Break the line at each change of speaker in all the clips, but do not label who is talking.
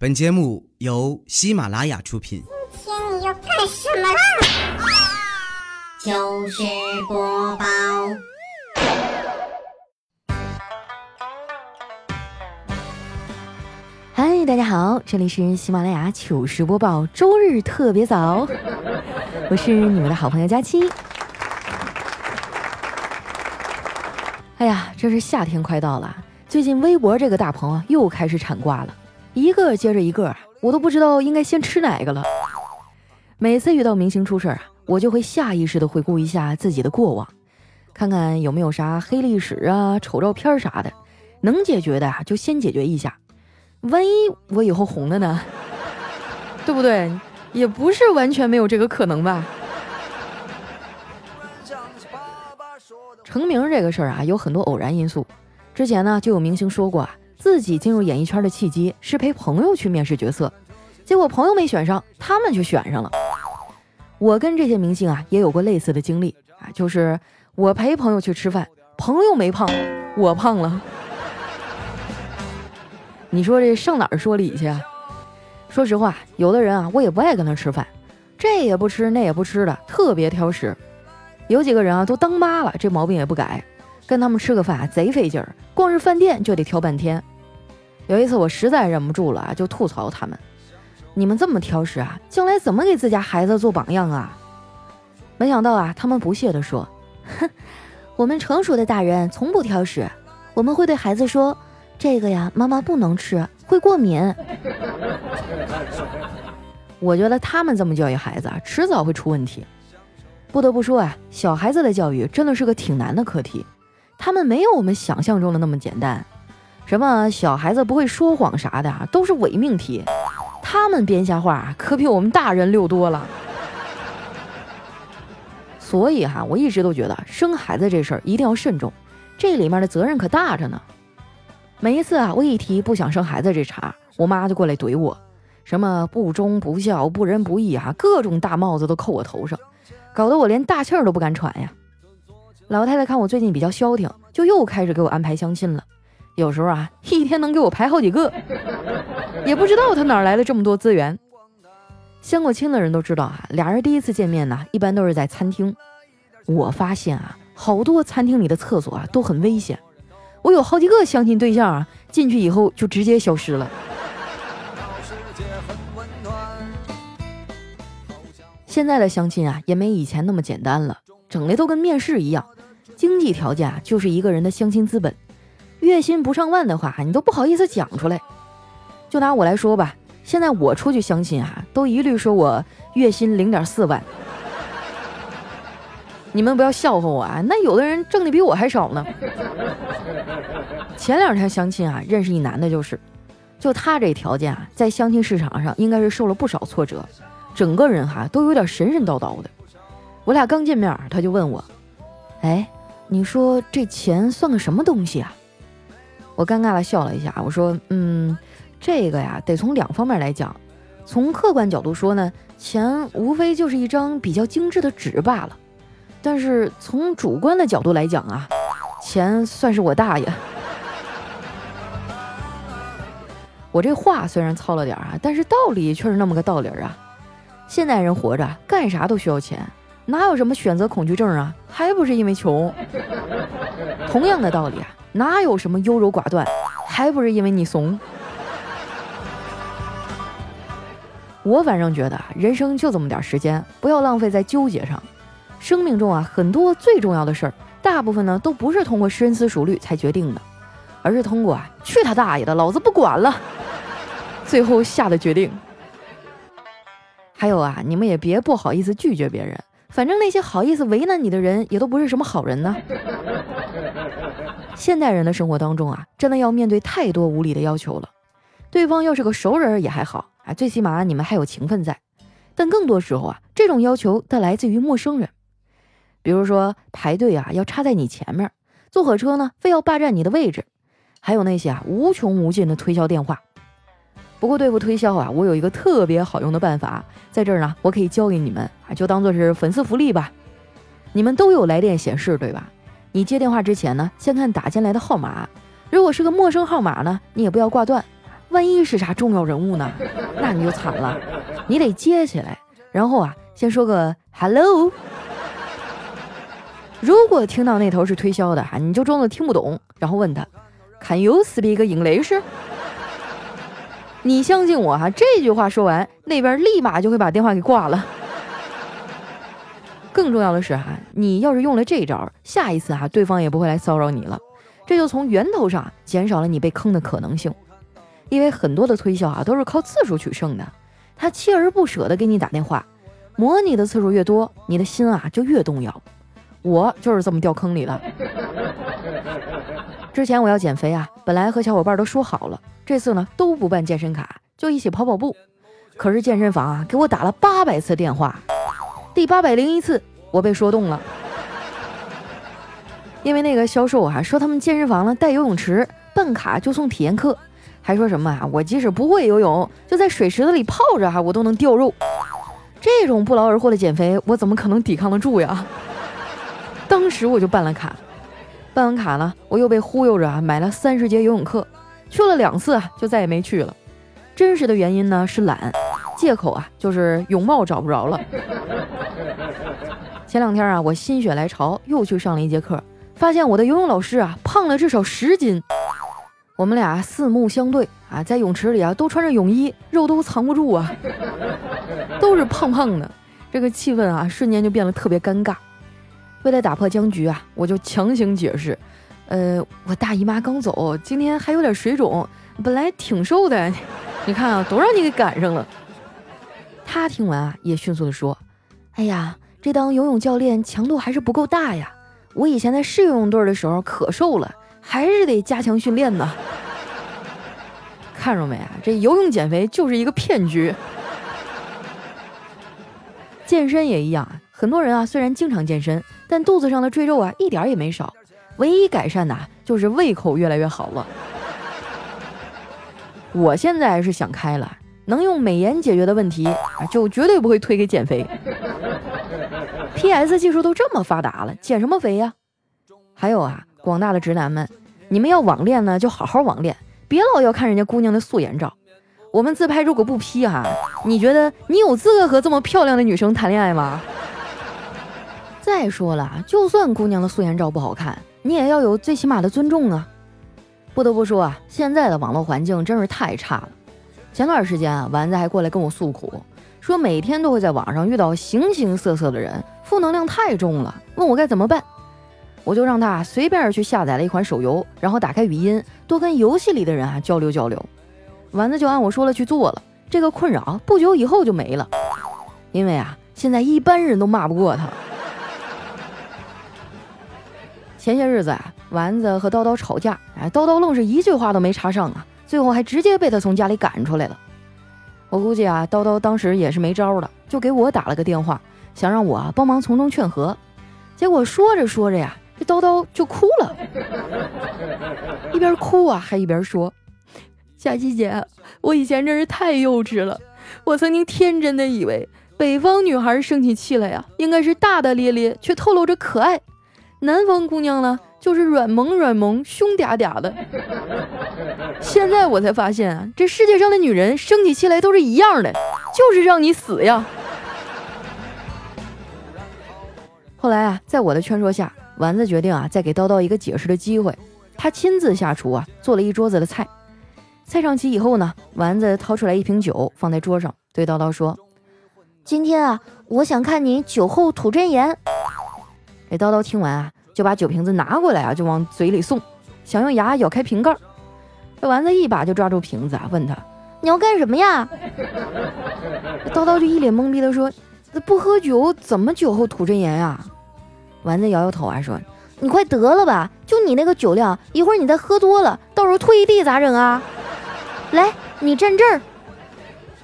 本节目由喜马拉雅出品。
今天你要干什么啦？
糗事播报，
嗨，大家好，这里是喜马拉雅糗事播报，周日特别早，我是你们的好朋友佳期。哎呀，这是夏天快到了，最近微博这个大棚啊又开始产瓜了。一个接着一个，我都不知道应该先吃哪个了。每次遇到明星出事儿啊，我就会下意识的回顾一下自己的过往，看看有没有啥黑历史啊、丑照片啥的，能解决的啊就先解决一下。万一我以后红了呢？对不对？也不是完全没有这个可能吧。成名这个事儿啊，有很多偶然因素。之前呢，就有明星说过啊。自己进入演艺圈的契机是陪朋友去面试角色，结果朋友没选上，他们却选上了。我跟这些明星啊也有过类似的经历啊，就是我陪朋友去吃饭，朋友没胖，我胖了。你说这上哪儿说理去啊？说实话，有的人啊，我也不爱跟他吃饭，这也不吃那也不吃的，特别挑食。有几个人啊都当妈了，这毛病也不改。跟他们吃个饭贼费劲儿，光是饭店就得挑半天。有一次我实在忍不住了啊，就吐槽他们：“你们这么挑食啊，将来怎么给自家孩子做榜样啊？”没想到啊，他们不屑地说：“哼，我们成熟的大人从不挑食，我们会对孩子说，这个呀，妈妈不能吃，会过敏。”我觉得他们这么教育孩子，迟早会出问题。不得不说啊，小孩子的教育真的是个挺难的课题。他们没有我们想象中的那么简单，什么小孩子不会说谎啥的，都是伪命题。他们编瞎话可比我们大人溜多了。所以哈，我一直都觉得生孩子这事儿一定要慎重，这里面的责任可大着呢。每一次啊，我一提不想生孩子这茬，我妈就过来怼我，什么不忠不孝、不仁不义啊，各种大帽子都扣我头上，搞得我连大气儿都不敢喘呀。老太太看我最近比较消停，就又开始给我安排相亲了。有时候啊，一天能给我排好几个，也不知道他哪来的这么多资源。相过亲的人都知道啊，俩人第一次见面呢，一般都是在餐厅。我发现啊，好多餐厅里的厕所啊都很危险。我有好几个相亲对象啊，进去以后就直接消失了。现在的相亲啊，也没以前那么简单了，整的都跟面试一样。经济条件啊，就是一个人的相亲资本。月薪不上万的话，你都不好意思讲出来。就拿我来说吧，现在我出去相亲啊，都一律说我月薪零点四万。你们不要笑话我啊，那有的人挣的比我还少呢。前两天相亲啊，认识一男的，就是，就他这条件啊，在相亲市场上应该是受了不少挫折，整个人哈都有点神神叨叨的。我俩刚见面，他就问我，哎。你说这钱算个什么东西啊？我尴尬的笑了一下，我说：“嗯，这个呀，得从两方面来讲。从客观角度说呢，钱无非就是一张比较精致的纸罢了。但是从主观的角度来讲啊，钱算是我大爷。我这话虽然糙了点啊，但是道理却是那么个道理啊。现代人活着干啥都需要钱。”哪有什么选择恐惧症啊？还不是因为穷。同样的道理啊，哪有什么优柔寡断？还不是因为你怂。我反正觉得人生就这么点时间，不要浪费在纠结上。生命中啊，很多最重要的事儿，大部分呢都不是通过深思熟虑才决定的，而是通过啊去他大爷的，老子不管了，最后下的决定。还有啊，你们也别不好意思拒绝别人。反正那些好意思为难你的人，也都不是什么好人呢。现代人的生活当中啊，真的要面对太多无理的要求了。对方要是个熟人也还好啊，最起码你们还有情分在。但更多时候啊，这种要求它来自于陌生人。比如说排队啊，要插在你前面；坐火车呢，非要霸占你的位置；还有那些啊无穷无尽的推销电话。不过对付推销啊，我有一个特别好用的办法，在这儿呢，我可以教给你们啊，就当做是粉丝福利吧。你们都有来电显示对吧？你接电话之前呢，先看打进来的号码，如果是个陌生号码呢，你也不要挂断，万一是啥重要人物呢？那你就惨了，你得接起来，然后啊，先说个 hello。如果听到那头是推销的哈，你就装作听不懂，然后问他，Can you speak English？你相信我哈，这句话说完，那边立马就会把电话给挂了。更重要的是哈，你要是用了这招，下一次哈，对方也不会来骚扰你了，这就从源头上减少了你被坑的可能性。因为很多的推销啊都是靠次数取胜的，他锲而不舍的给你打电话，磨你的次数越多，你的心啊就越动摇。我就是这么掉坑里的。之前我要减肥啊，本来和小伙伴都说好了，这次呢都不办健身卡，就一起跑跑步。可是健身房啊给我打了八百次电话，第八百零一次我被说动了，因为那个销售啊说他们健身房呢带游泳池，办卡就送体验课。还说什么啊？我即使不会游泳，就在水池子里泡着哈，我都能掉肉。这种不劳而获的减肥，我怎么可能抵抗得住呀？当时我就办了卡，办完卡呢，我又被忽悠着啊，买了三十节游泳课，去了两次啊，就再也没去了。真实的原因呢是懒，借口啊就是泳帽找不着了。前两天啊，我心血来潮又去上了一节课，发现我的游泳老师啊胖了至少十斤。我们俩四目相对啊，在泳池里啊，都穿着泳衣，肉都藏不住啊，都是胖胖的，这个气氛啊，瞬间就变得特别尴尬。为了打破僵局啊，我就强行解释，呃，我大姨妈刚走，今天还有点水肿，本来挺瘦的，你看啊，都让你给赶上了。他听完啊，也迅速的说，哎呀，这当游泳教练强度还是不够大呀，我以前在市游泳队的时候可瘦了。还是得加强训练呢。看着没啊？这游泳减肥就是一个骗局。健身也一样啊。很多人啊，虽然经常健身，但肚子上的赘肉啊一点也没少。唯一改善的，就是胃口越来越好了。我现在是想开了，能用美颜解决的问题啊，就绝对不会推给减肥。P.S. 技术都这么发达了，减什么肥呀？还有啊。广大的直男们，你们要网恋呢，就好好网恋，别老要看人家姑娘的素颜照。我们自拍如果不 P 哈，你觉得你有资格和这么漂亮的女生谈恋爱吗？再说了，就算姑娘的素颜照不好看，你也要有最起码的尊重啊。不得不说啊，现在的网络环境真是太差了。前段时间啊，丸子还过来跟我诉苦，说每天都会在网上遇到形形色色的人，负能量太重了，问我该怎么办。我就让他随便去下载了一款手游，然后打开语音，多跟游戏里的人啊交流交流。丸子就按我说了去做了，这个困扰不久以后就没了。因为啊，现在一般人都骂不过他。前些日子啊，丸子和叨叨吵架，哎，叨叨愣是一句话都没插上啊，最后还直接被他从家里赶出来了。我估计啊，叨叨当时也是没招了，就给我打了个电话，想让我啊帮忙从中劝和。结果说着说着呀。这叨叨就哭了，一边哭啊，还一边说：“佳琪姐，我以前真是太幼稚了。我曾经天真的以为，北方女孩生起气来呀，应该是大大咧咧，却透露着可爱；南方姑娘呢，就是软萌软萌，凶嗲嗲的。现在我才发现啊，这世界上的女人生起气来都是一样的，就是让你死呀。”后来啊，在我的劝说下。丸子决定啊，再给叨叨一个解释的机会。他亲自下厨啊，做了一桌子的菜。菜上齐以后呢，丸子掏出来一瓶酒，放在桌上，对叨叨说：“
今天啊，我想看你酒后吐真言。”
这叨叨听完啊，就把酒瓶子拿过来啊，就往嘴里送，想用牙咬开瓶盖。这丸子一把就抓住瓶子啊，问他：“
你要干什么呀？”
叨叨就一脸懵逼的说：“不喝酒怎么酒后吐真言呀？”丸子摇摇头啊，说：“
你快得了吧，就你那个酒量，一会儿你再喝多了，到时候吐一地咋整啊？来，你站这儿。”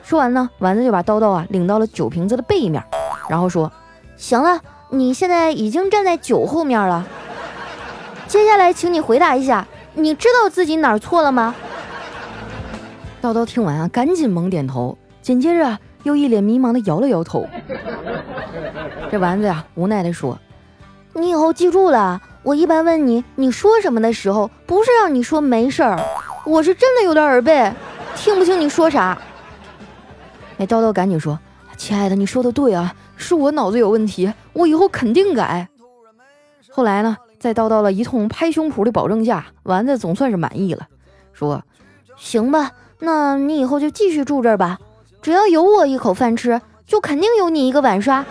说完呢，丸子就把叨叨啊领到了酒瓶子的背面，然后说：“
行了，你现在已经站在酒后面了，接下来请你回答一下，你知道自己哪儿错了吗？”
叨叨听完啊，赶紧猛点头，紧接着又一脸迷茫的摇了摇头。这丸子呀，无奈的说。
你以后记住了，我一般问你你说什么的时候，不是让你说没事儿，我是真的有点耳背。听不清你说啥。
那叨叨赶紧说：“亲爱的，你说的对啊，是我脑子有问题，我以后肯定改。”后来呢，在叨叨了一通拍胸脯的保证下，丸子总算是满意了，说：“
行吧，那你以后就继续住这儿吧，只要有我一口饭吃，就肯定有你一个碗刷。”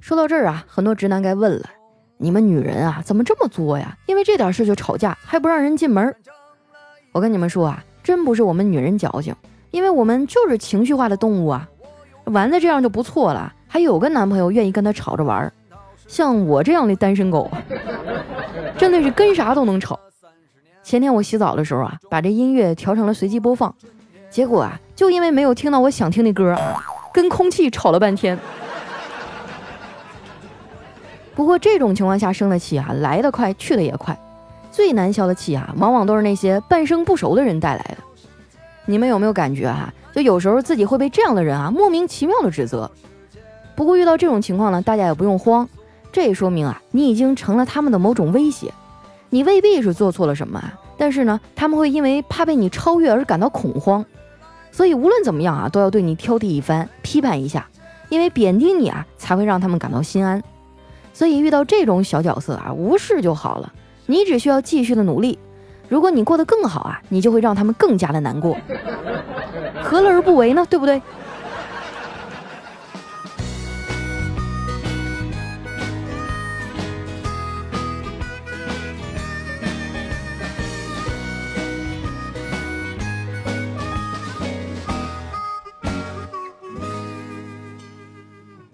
说到这儿啊，很多直男该问了：你们女人啊，怎么这么作呀？因为这点事就吵架，还不让人进门？我跟你们说啊。真不是我们女人矫情，因为我们就是情绪化的动物啊。丸子这样就不错了，还有个男朋友愿意跟她吵着玩儿。像我这样的单身狗，真的是跟啥都能吵。前天我洗澡的时候啊，把这音乐调成了随机播放，结果啊，就因为没有听到我想听的歌，跟空气吵了半天。不过这种情况下生的气啊，来得快，去得也快。最难消的气啊，往往都是那些半生不熟的人带来的。你们有没有感觉哈？就有时候自己会被这样的人啊莫名其妙的指责。不过遇到这种情况呢，大家也不用慌，这也说明啊你已经成了他们的某种威胁。你未必是做错了什么啊，但是呢他们会因为怕被你超越而感到恐慌。所以无论怎么样啊，都要对你挑剔一番，批判一下，因为贬低你啊才会让他们感到心安。所以遇到这种小角色啊，无视就好了。你只需要继续的努力，如果你过得更好啊，你就会让他们更加的难过，何乐而不为呢？对不对？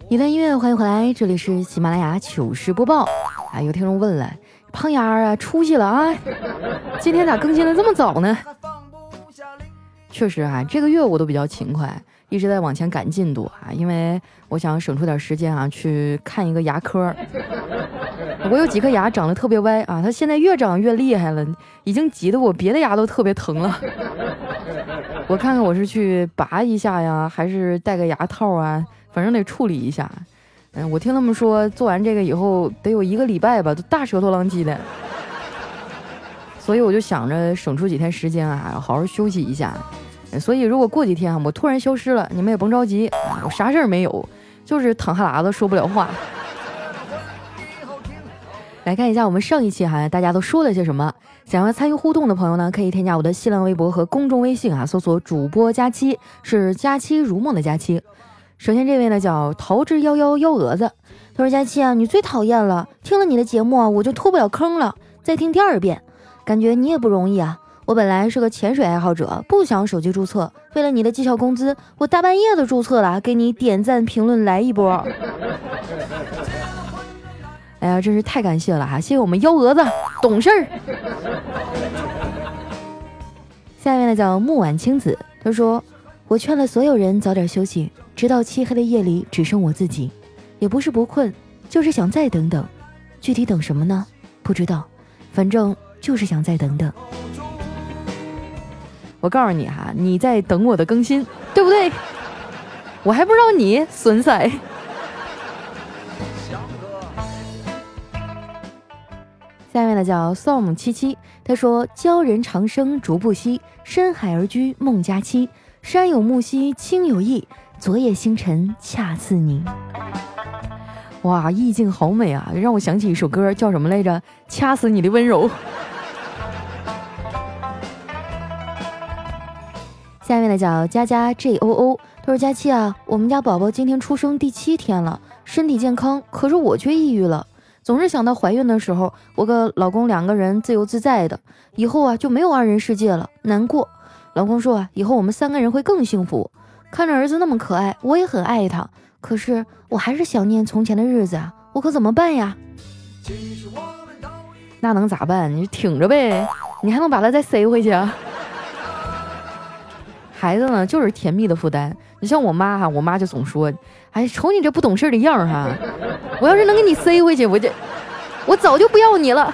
一段音乐，欢迎回来，这里是喜马拉雅糗事播报啊！有听众问了。胖丫啊，出息了啊！今天咋更新的这么早呢？确实啊，这个月我都比较勤快，一直在往前赶进度啊，因为我想省出点时间啊，去看一个牙科。我有几颗牙长得特别歪啊，它现在越长越厉害了，已经挤得我别的牙都特别疼了。我看看我是去拔一下呀，还是戴个牙套啊？反正得处理一下。嗯，我听他们说做完这个以后得有一个礼拜吧，都大舌头浪叽的，所以我就想着省出几天时间啊，好好休息一下。所以如果过几天啊，我突然消失了，你们也甭着急，我啥事儿没有，就是淌哈喇子说不了话。来看一下我们上一期哈，大家都说了些什么？想要参与互动的朋友呢，可以添加我的新浪微博和公众微信啊，搜索主播佳期，是佳期如梦的佳期。首先，这位呢叫桃之夭夭幺蛾子，他说：“佳期啊，你最讨厌了，听了你的节目啊，我就脱不了坑了。再听第二遍，感觉你也不容易啊。我本来是个潜水爱好者，不想手机注册，为了你的绩效工资，我大半夜的注册了，给你点赞评论来一波。哎呀，真是太感谢了哈！谢谢我们幺蛾子，懂事儿。下面呢叫木婉青子，他说。”我劝了所有人早点休息，直到漆黑的夜里只剩我自己，也不是不困，就是想再等等。具体等什么呢？不知道，反正就是想再等等。我告诉你哈，你在等我的更新，对不对？我还不知道你损塞。下面呢叫 som 七七，他说：“鲛人长生逐不息，深海而居梦佳期。”山有木兮青有意，昨夜星辰恰似你。哇，意境好美啊，让我想起一首歌，叫什么来着？掐死你的温柔。下面的叫佳佳 J O O，他说佳期啊，我们家宝宝今天出生第七天了，身体健康，可是我却抑郁了，总是想到怀孕的时候，我跟老公两个人自由自在的，以后啊就没有二人世界了，难过。老公说啊，以后我们三个人会更幸福。看着儿子那么可爱，我也很爱他。可是我还是想念从前的日子啊，我可怎么办呀？那能咋办？你挺着呗，你还能把他再塞回去啊？孩子呢，就是甜蜜的负担。你像我妈哈，我妈就总说，哎，瞅你这不懂事的样儿哈，我要是能给你塞回去，我就我早就不要你了。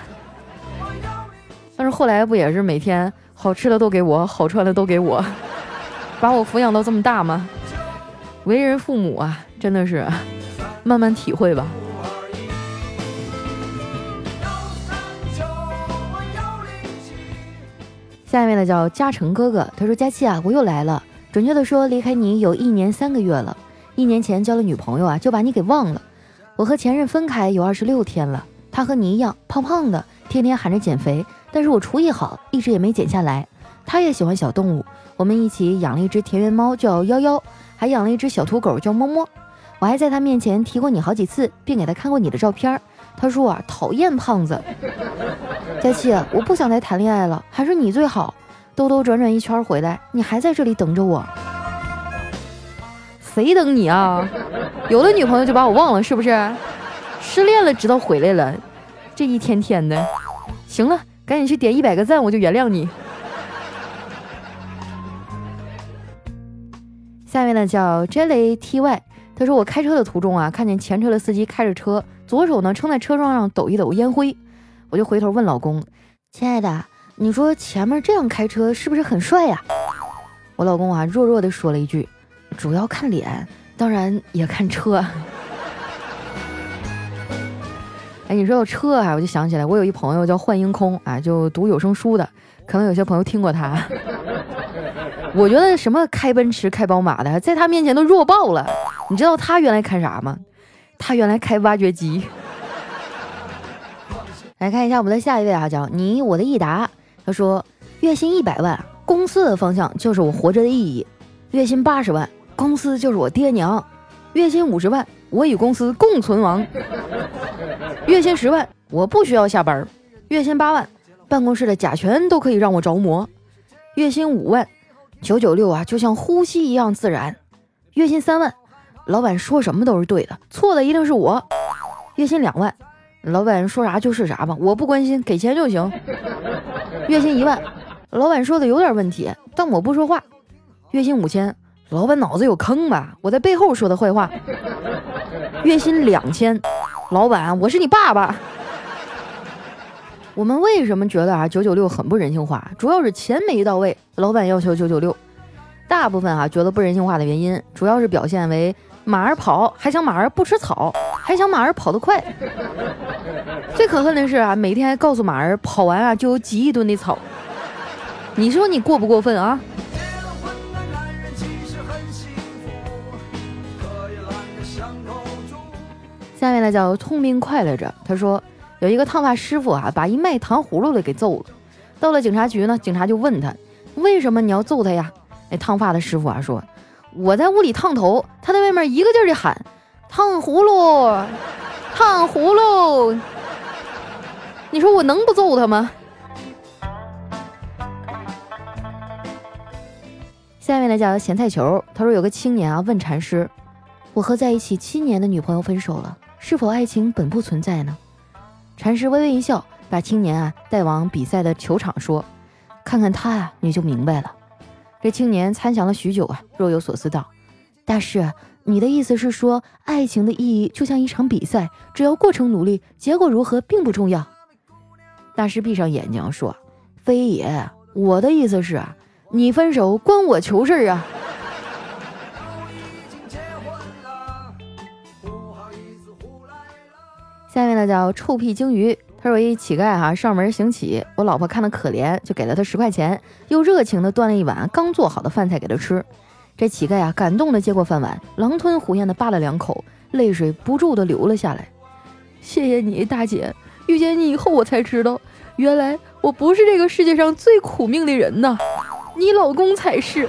但是后来不也是每天？好吃的都给我，好穿的都给我，把我抚养到这么大吗？为人父母啊，真的是慢慢体会吧。下一位呢叫嘉诚哥哥，他说：“佳期啊，我又来了。准确的说，离开你有一年三个月了。一年前交了女朋友啊，就把你给忘了。我和前任分开有二十六天了，他和你一样胖胖的，天天喊着减肥，但是我厨艺好，一直也没减下来。他也喜欢小动物，我们一起养了一只田园猫叫幺幺，还养了一只小土狗叫摸摸。我还在他面前提过你好几次，并给他看过你的照片。他说啊，讨厌胖子。”佳琪，我不想再谈恋爱了，还是你最好。兜兜转转一圈回来，你还在这里等着我？谁等你啊？有了女朋友就把我忘了是不是？失恋了知道回来了，这一天天的。行了，赶紧去点一百个赞，我就原谅你。下面呢叫 Jelly T Y，他说我开车的途中啊，看见前车的司机开着车，左手呢撑在车窗上抖一抖烟灰。我就回头问老公：“亲爱的，你说前面这样开车是不是很帅呀？”我老公啊弱弱的说了一句：“主要看脸，当然也看车。”哎，你说到车啊，我就想起来，我有一朋友叫幻音空啊，就读有声书的，可能有些朋友听过他。我觉得什么开奔驰、开宝马的，在他面前都弱爆了。你知道他原来开啥吗？他原来开挖掘机。来看一下我们的下一位啊，叫你我的益达。他说，月薪一百万，公司的方向就是我活着的意义；月薪八十万，公司就是我爹娘；月薪五十万，我与公司共存亡；月薪十万，我不需要下班；月薪八万，办公室的甲醛都可以让我着魔；月薪五万，九九六啊，就像呼吸一样自然；月薪三万，老板说什么都是对的，错的一定是我；月薪两万。老板说啥就是啥吧，我不关心，给钱就行。月薪一万，老板说的有点问题，但我不说话。月薪五千，老板脑子有坑吧？我在背后说的坏话。月薪两千，老板我是你爸爸。我们为什么觉得啊九九六很不人性化？主要是钱没到位，老板要求九九六。大部分啊觉得不人性化的原因，主要是表现为。马儿跑还想马儿不吃草，还想马儿跑得快。最可恨的是啊，每天还告诉马儿跑完啊就有几亿吨的草。你说你过不过分啊？下面呢叫聪明快乐着，他说有一个烫发师傅啊，把一卖糖葫芦的给揍了。到了警察局呢，警察就问他，为什么你要揍他呀？那烫发的师傅啊说。我在屋里烫头，他在外面一个劲儿的喊：“烫葫芦，烫葫芦！”你说我能不揍他吗？下面呢叫咸菜球，他说有个青年啊问禅师：“我和在一起七年的女朋友分手了，是否爱情本不存在呢？”禅师微微一笑，把青年啊带往比赛的球场，说：“看看他呀，你就明白了。”这青年参详了许久啊，若有所思道：“大师，你的意思是说，爱情的意义就像一场比赛，只要过程努力，结果如何并不重要。”大师闭上眼睛说：“非也，我的意思是啊，你分手关我球事啊。”呢叫臭屁鲸鱼。他说：“一乞丐哈上门行乞，我老婆看他可怜，就给了他十块钱，又热情的端了一碗刚做好的饭菜给他吃。这乞丐啊，感动的接过饭碗，狼吞虎咽的扒了两口，泪水不住的流了下来。谢谢你，大姐，遇见你以后，我才知道，原来我不是这个世界上最苦命的人呐，你老公才是。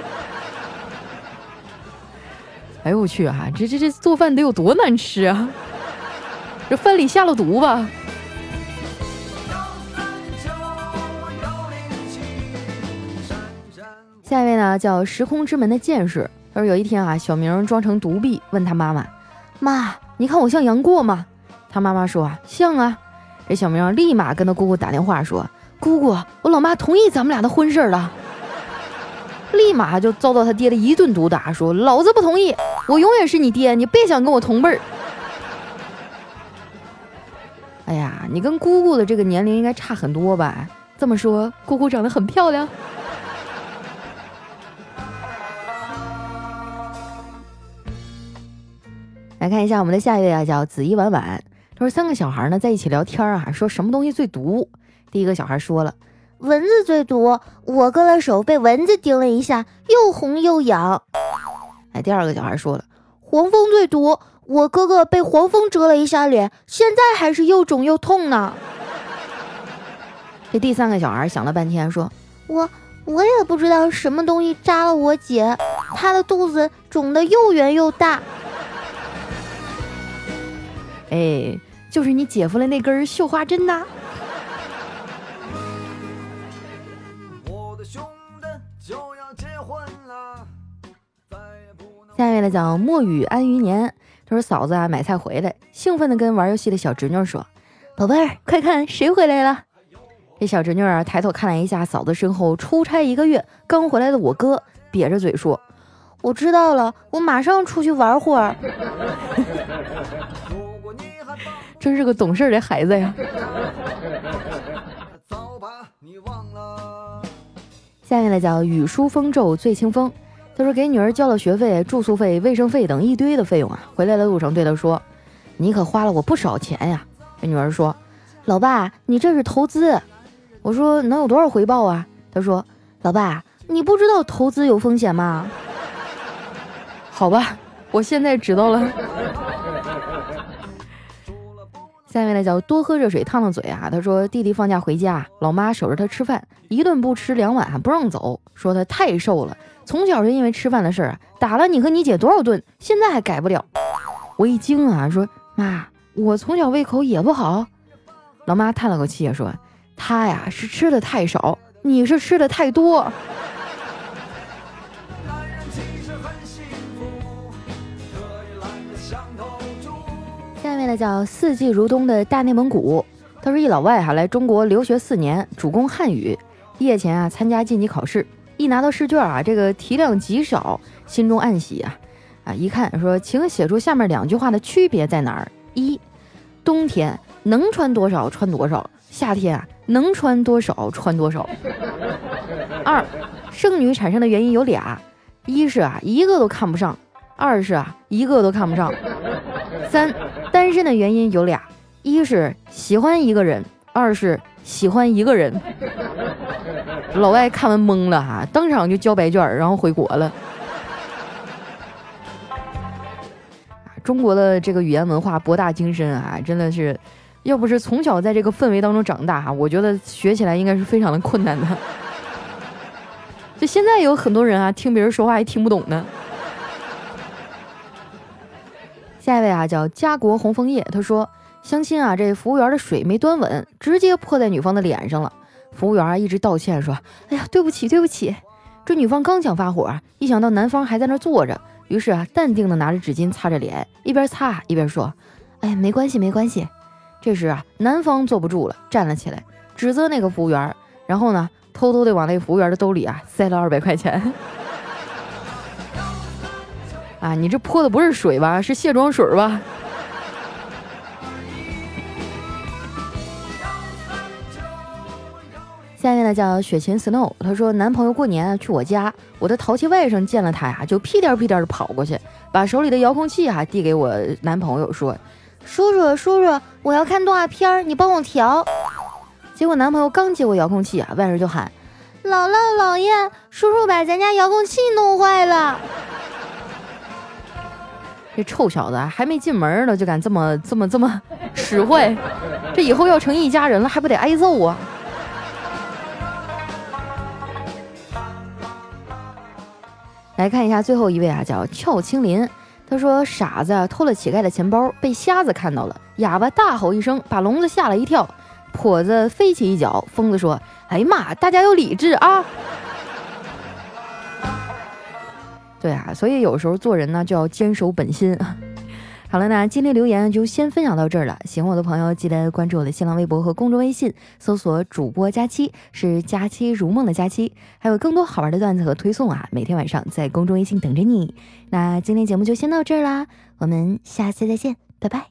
哎呦我去啊，这这这做饭得有多难吃啊？这饭里下了毒吧？”下一位呢，叫时空之门的剑士。他说有一天啊，小明装成独臂，问他妈妈：“妈，你看我像杨过吗？”他妈妈说：“，像啊。”这小明立马跟他姑姑打电话说：“姑姑，我老妈同意咱们俩的婚事了。”立马就遭到他爹的一顿毒打，说：“老子不同意，我永远是你爹，你别想跟我同辈儿。”哎呀，你跟姑姑的这个年龄应该差很多吧？这么说，姑姑长得很漂亮。来看一下我们的下一位啊，叫紫衣婉婉。他说三个小孩呢在一起聊天啊，说什么东西最毒？第一个小孩说了，
蚊子最毒，我割了手被蚊子叮了一下，又红又痒。
哎，第二个小孩说了，
黄蜂最毒，我哥哥被黄蜂蛰了一下脸，现在还是又肿又痛呢。
这第三个小孩想了半天说，
我我也不知道什么东西扎了我姐，她的肚子肿得又圆又大。
哎，就是你姐夫的那根绣花针呐。下面呢讲墨雨安于年，他说嫂子啊买菜回来，兴奋的跟玩游戏的小侄女说：“宝贝儿，快看谁回来了！”这小侄女啊抬头看了一下嫂子身后出差一个月刚回来的我哥，瘪着嘴说：“
我知道了，我马上出去玩会儿。”
真是个懂事的孩子呀！下面呢叫雨疏风骤醉清风。他说：“给女儿交了学费、住宿费、卫生费等一堆的费用啊！回来的路上对她说：‘你可花了我不少钱呀！’这女儿说：‘老爸，你这是投资。’我说：‘能有多少回报啊？’他说：‘老爸，你不知道投资有风险吗？’好吧，我现在知道了。下面呢叫多喝热水烫烫嘴啊！他说弟弟放假回家，老妈守着他吃饭，一顿不吃两碗还不让走，说他太瘦了。”从小就因为吃饭的事儿啊，打了你和你姐多少顿，现在还改不了。我一惊啊，说妈，我从小胃口也不好。老妈叹了口气说，他呀是吃的太少，你是吃的太多。下面呢叫四季如冬的大内蒙古，他说一老外哈来中国留学四年，主攻汉语，毕业前啊参加晋级考试。一拿到试卷啊，这个题量极少，心中暗喜啊，啊，一看说，请写出下面两句话的区别在哪儿？一，冬天能穿多少穿多少，夏天啊能穿多少穿多少。二，剩女产生的原因有俩，一是啊一个都看不上，二是啊一个都看不上。三，单身的原因有俩，一是喜欢一个人，二是喜欢一个人。老外看完懵了哈，当场就交白卷，然后回国了。中国的这个语言文化博大精深啊，真的是，要不是从小在这个氛围当中长大哈，我觉得学起来应该是非常的困难的。就现在有很多人啊，听别人说话还听不懂呢。下一位啊，叫家国红枫叶，他说相亲啊，这服务员的水没端稳，直接泼在女方的脸上了。服务员啊，一直道歉说：“哎呀，对不起，对不起。”这女方刚想发火，一想到男方还在那坐着，于是啊，淡定的拿着纸巾擦着脸，一边擦一边说：“哎，没关系，没关系。”这时啊，男方坐不住了，站了起来，指责那个服务员，然后呢，偷偷的往那服务员的兜里啊塞了二百块钱。啊，你这泼的不是水吧？是卸妆水吧？呢叫雪琴 Snow，她说男朋友过年去我家，我的淘气外甥见了他呀，就屁颠屁颠的跑过去，把手里的遥控器哈递给我男朋友说：“叔叔叔叔，我要看动画片，你帮我调。”结果男朋友刚接过遥控器啊，外甥就喊：“姥姥姥爷，叔叔把咱家遥控器弄坏了。”这臭小子还没进门呢，就敢这么这么这么使坏，这以后要成一家人了，还不得挨揍啊？来看一下最后一位啊，叫俏青林。他说：“傻子偷了乞丐的钱包，被瞎子看到了，哑巴大吼一声，把聋子吓了一跳。跛子飞起一脚，疯子说：‘哎呀妈，大家要理智啊！’对啊，所以有时候做人呢，就要坚守本心。”好了，那今天留言就先分享到这儿了。喜欢我的朋友，记得关注我的新浪微博和公众微信，搜索“主播佳期”，是“佳期如梦”的佳期。还有更多好玩的段子和推送啊，每天晚上在公众微信等着你。那今天节目就先到这儿啦，我们下次再见，拜拜。